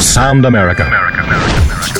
Sound America. America, America, America.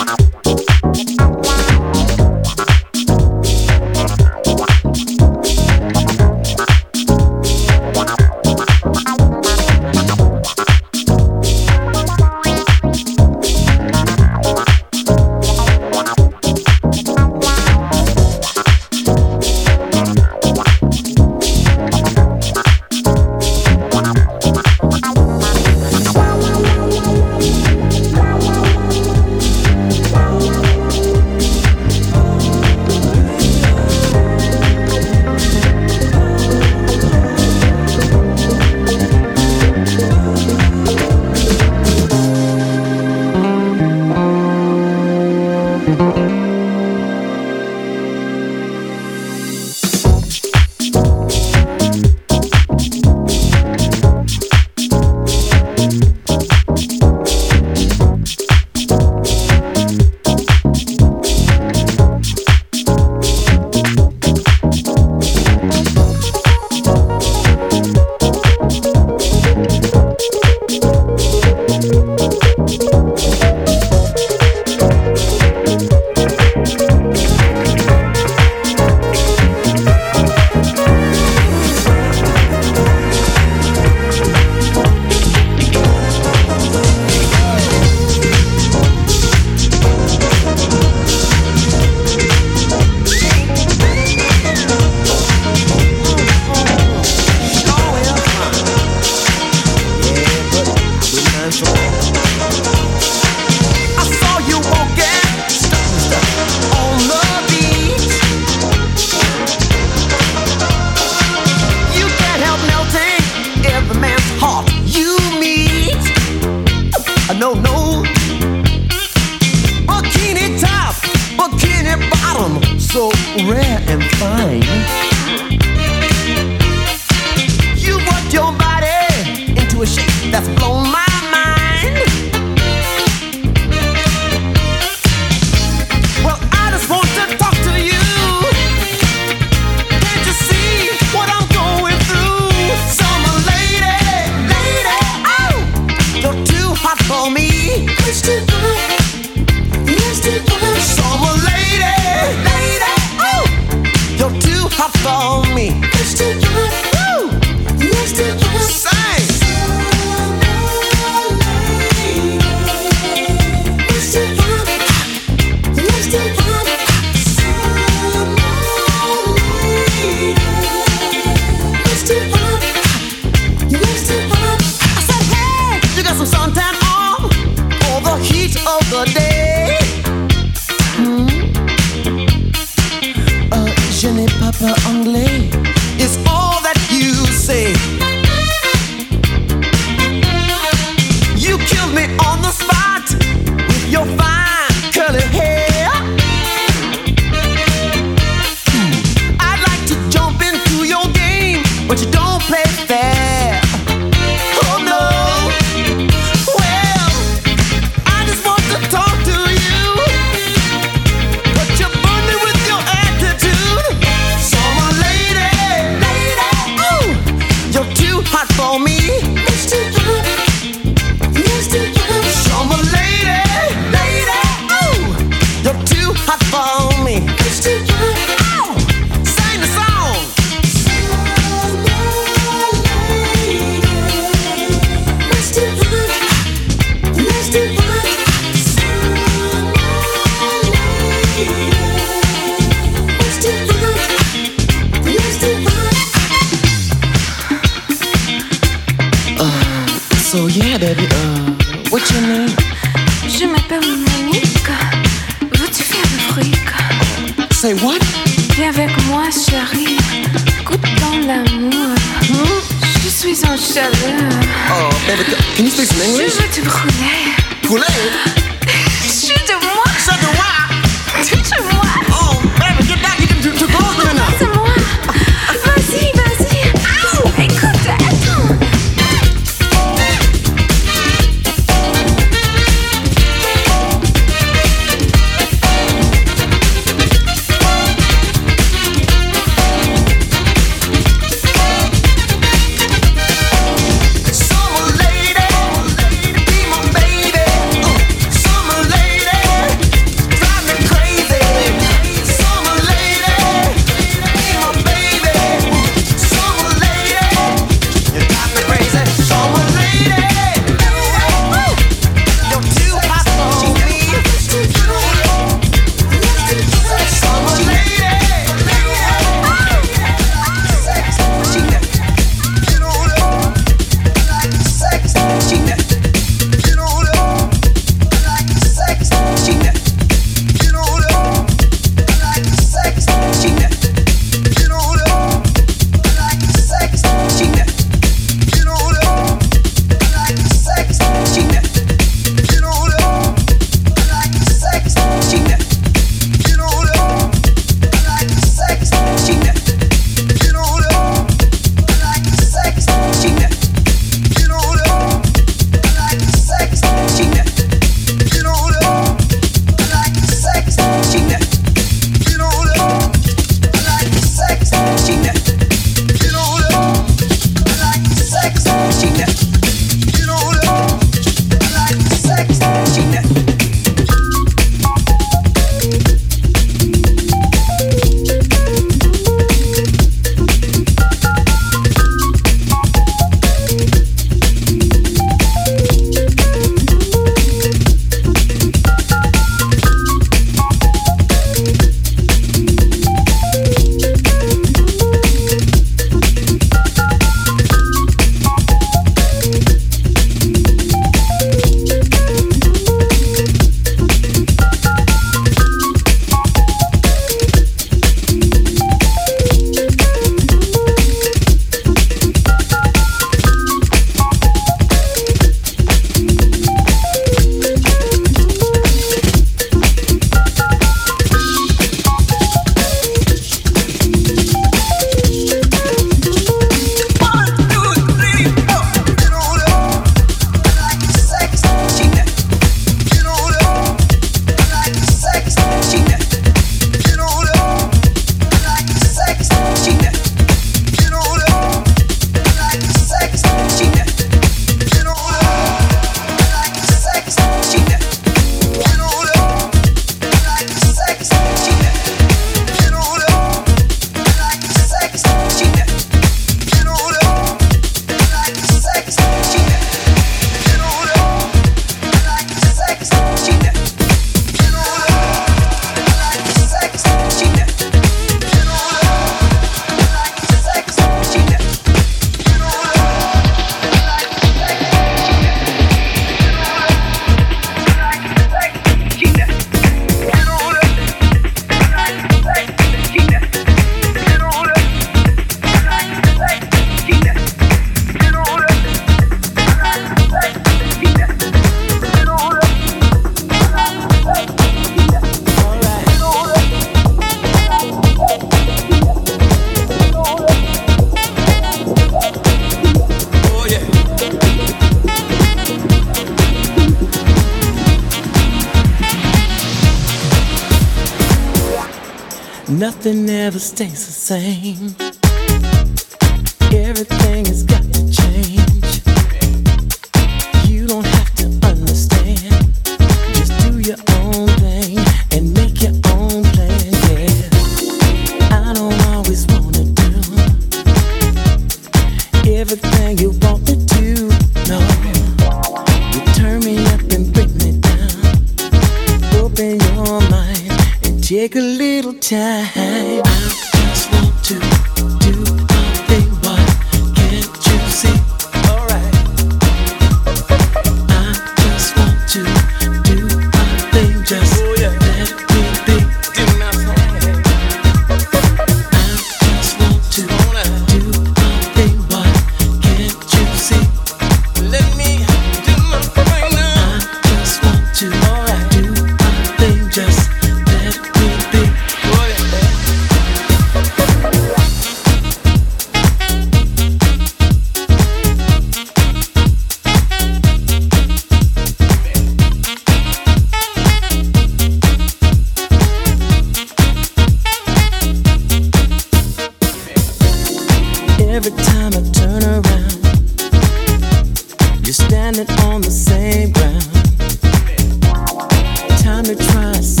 Time to try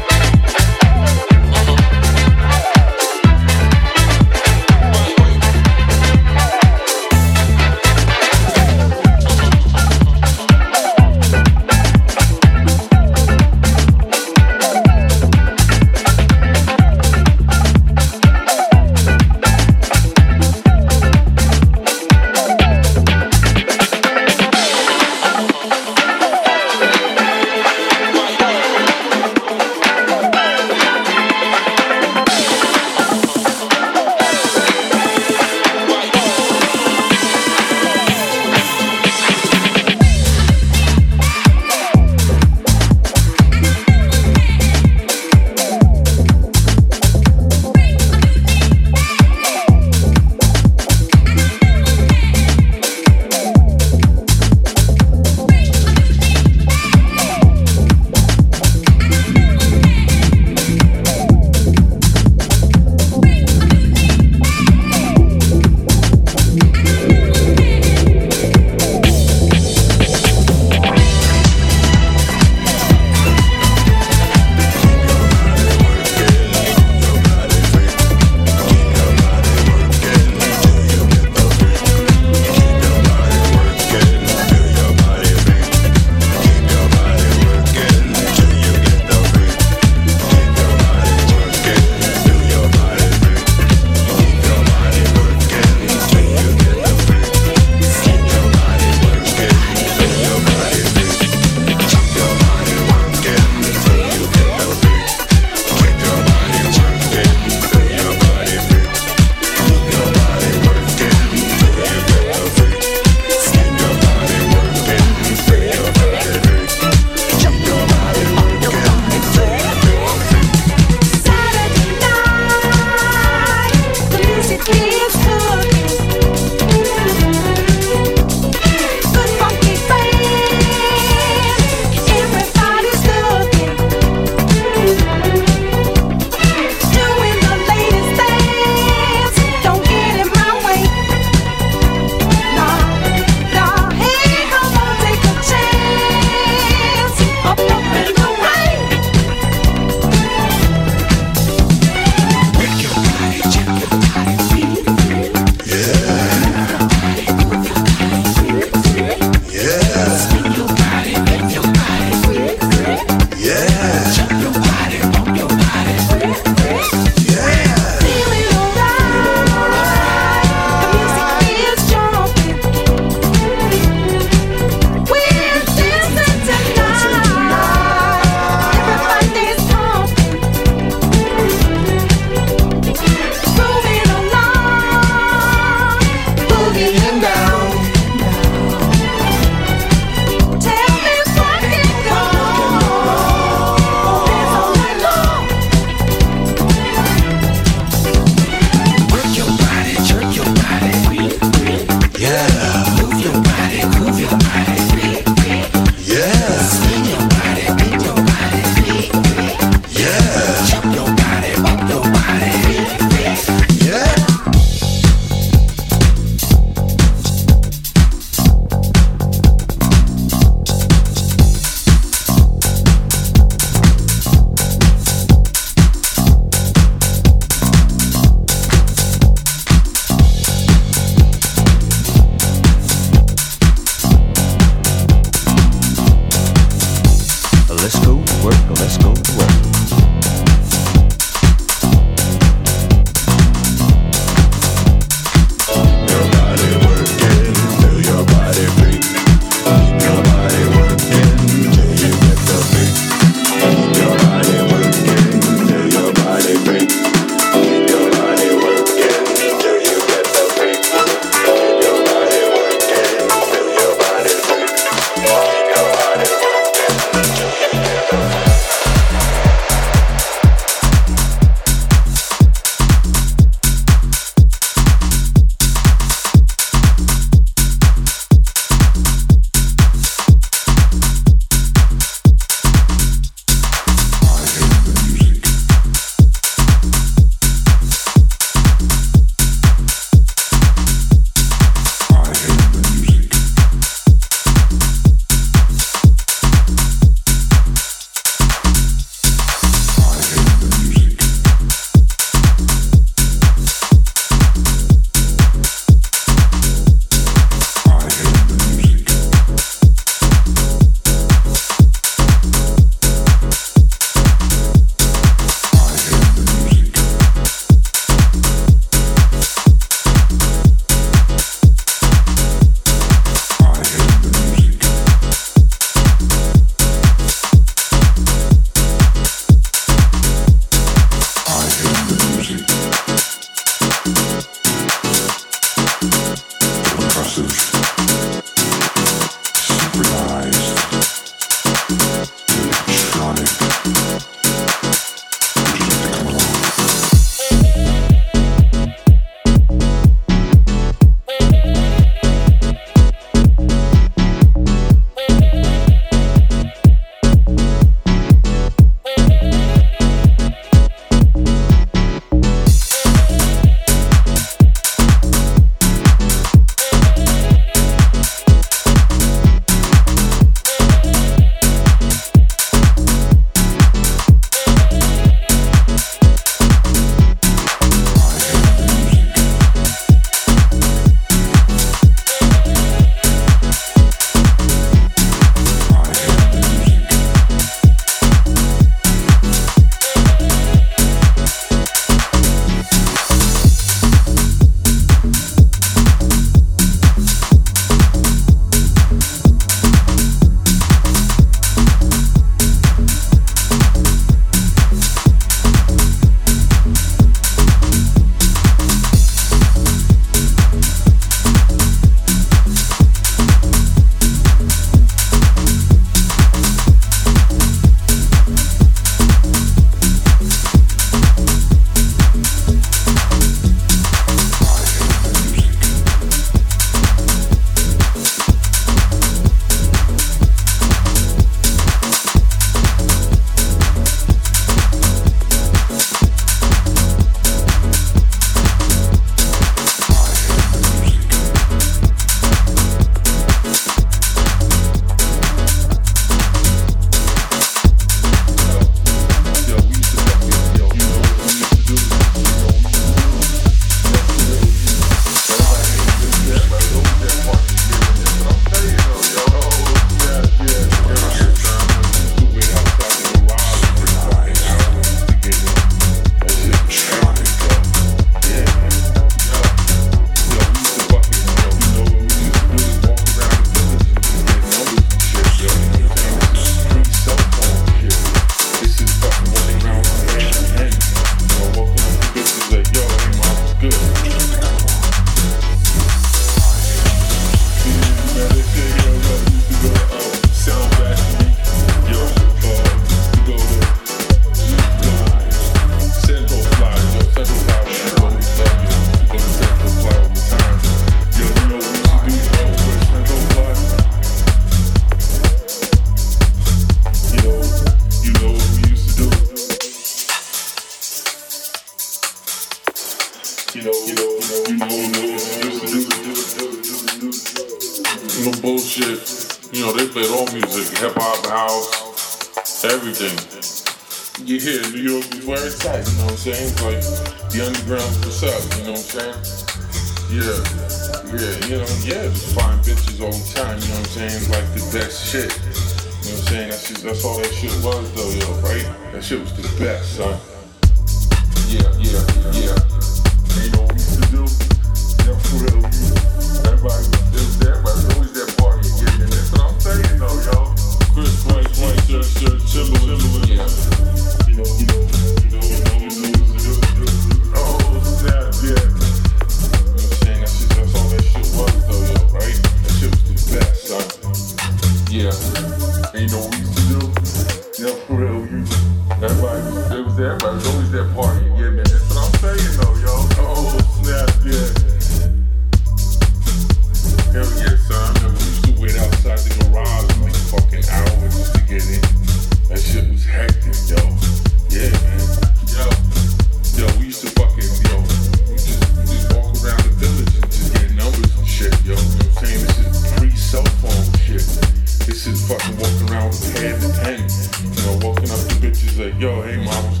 yo, hey, mom,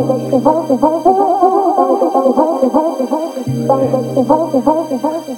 Thank you.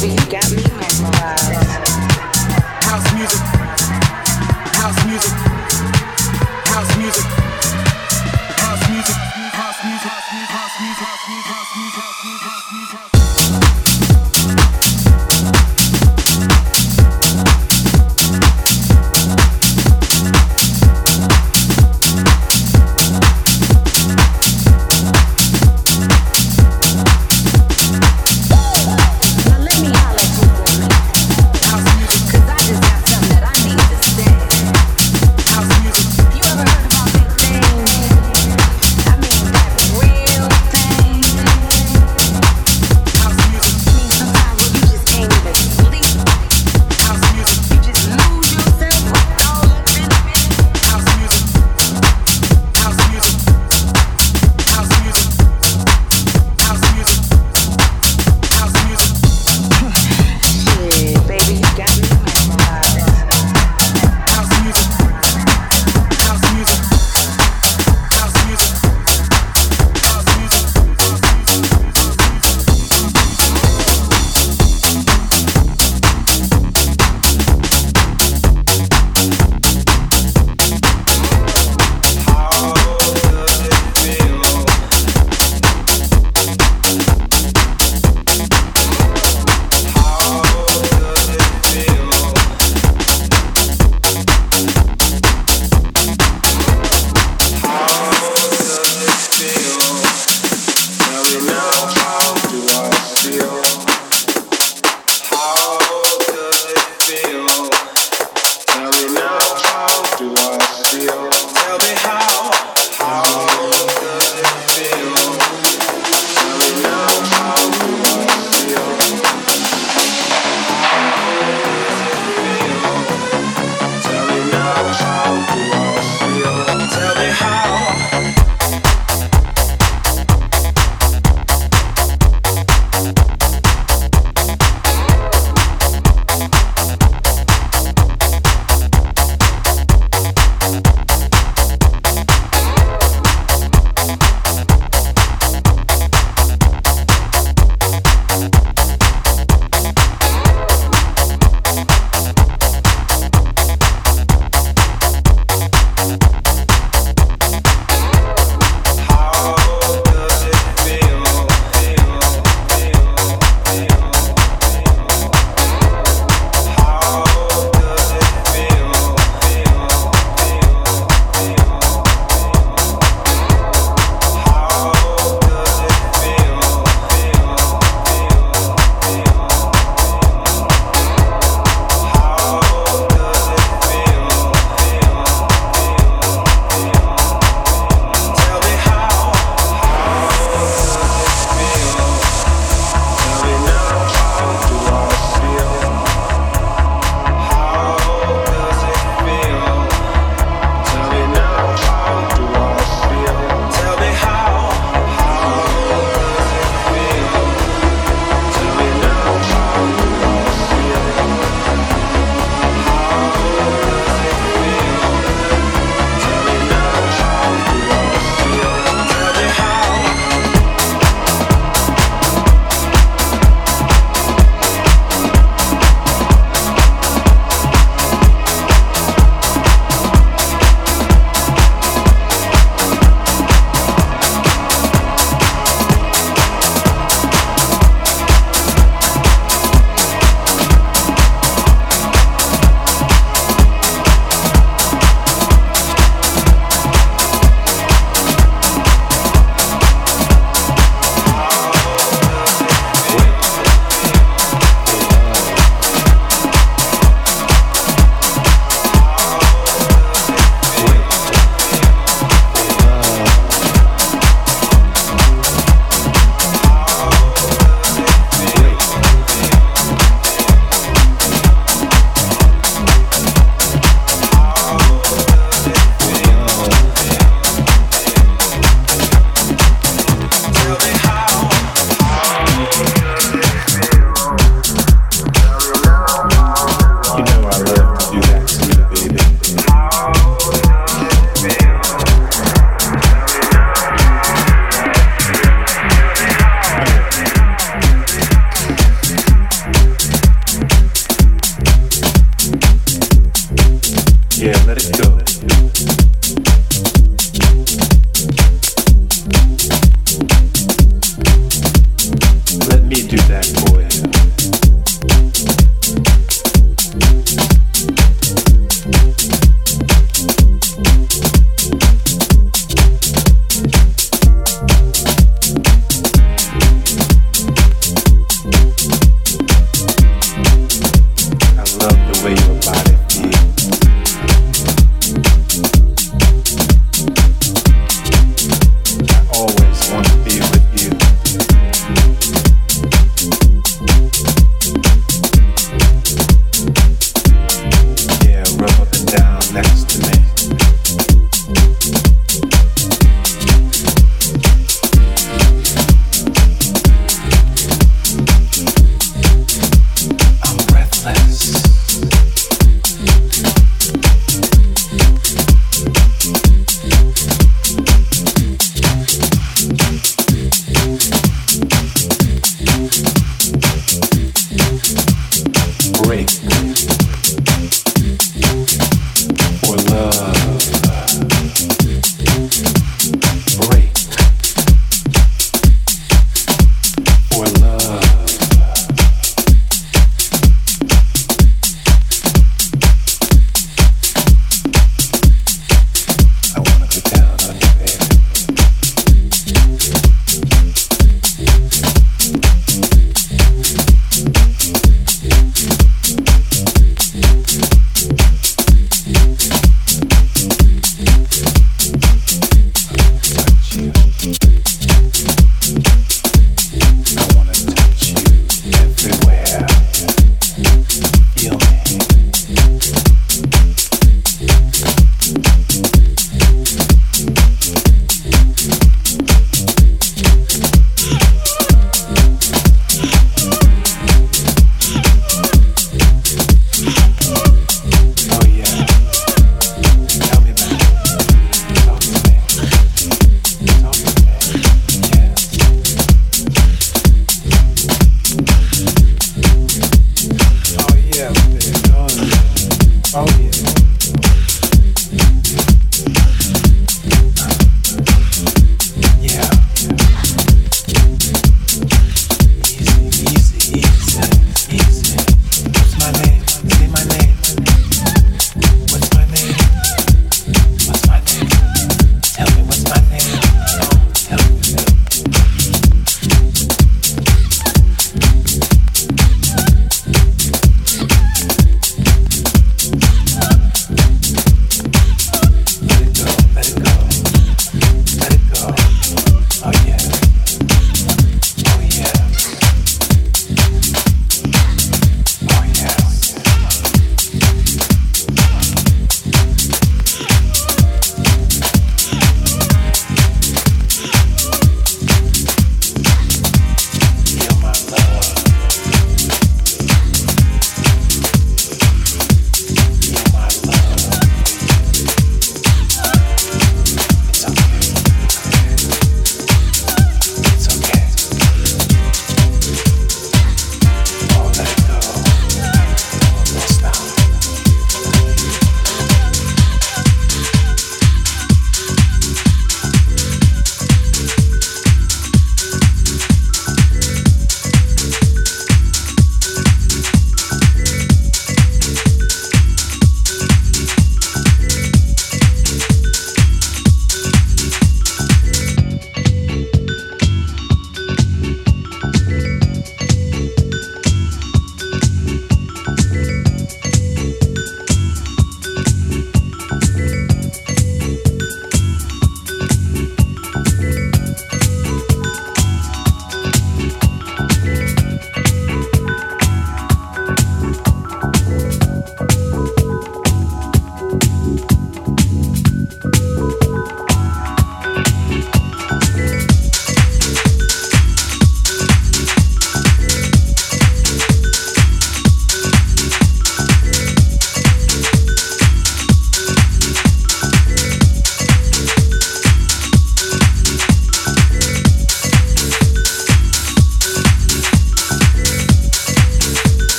baby, you got me.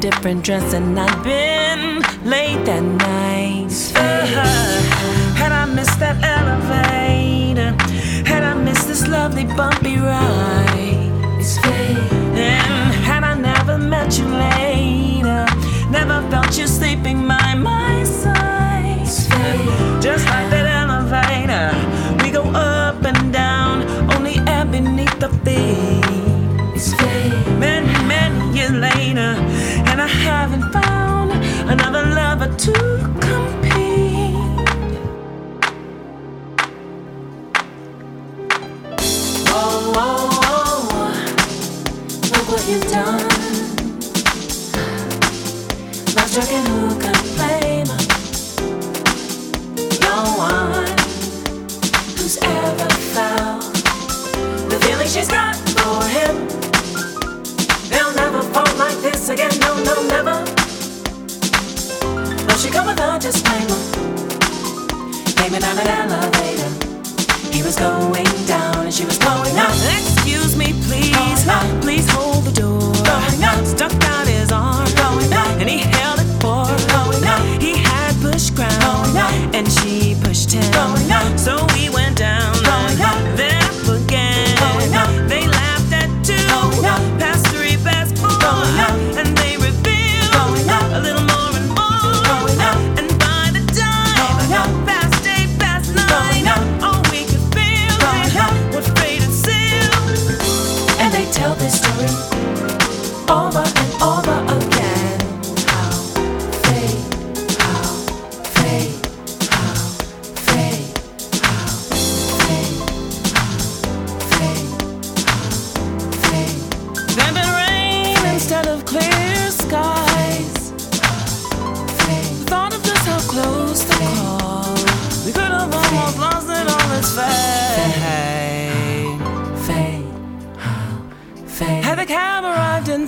different dress and I've been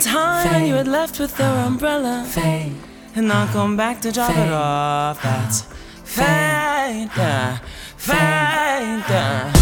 time Fade. you had left with your umbrella. Fade. And I'll come back to drop it off. That's Fade. Fade. Fade. Fade.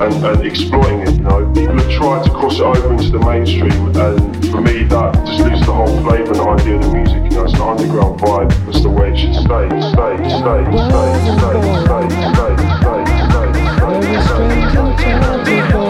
And, and exploiting it. You know, people have tried to cross it over into the mainstream, and for me, that just loses the whole flavour and idea of the music. You know, it's an underground vibe. That's the way it should stay, stay, stay, stay, stay, stay, stay, stay, stay, stay, stay, Very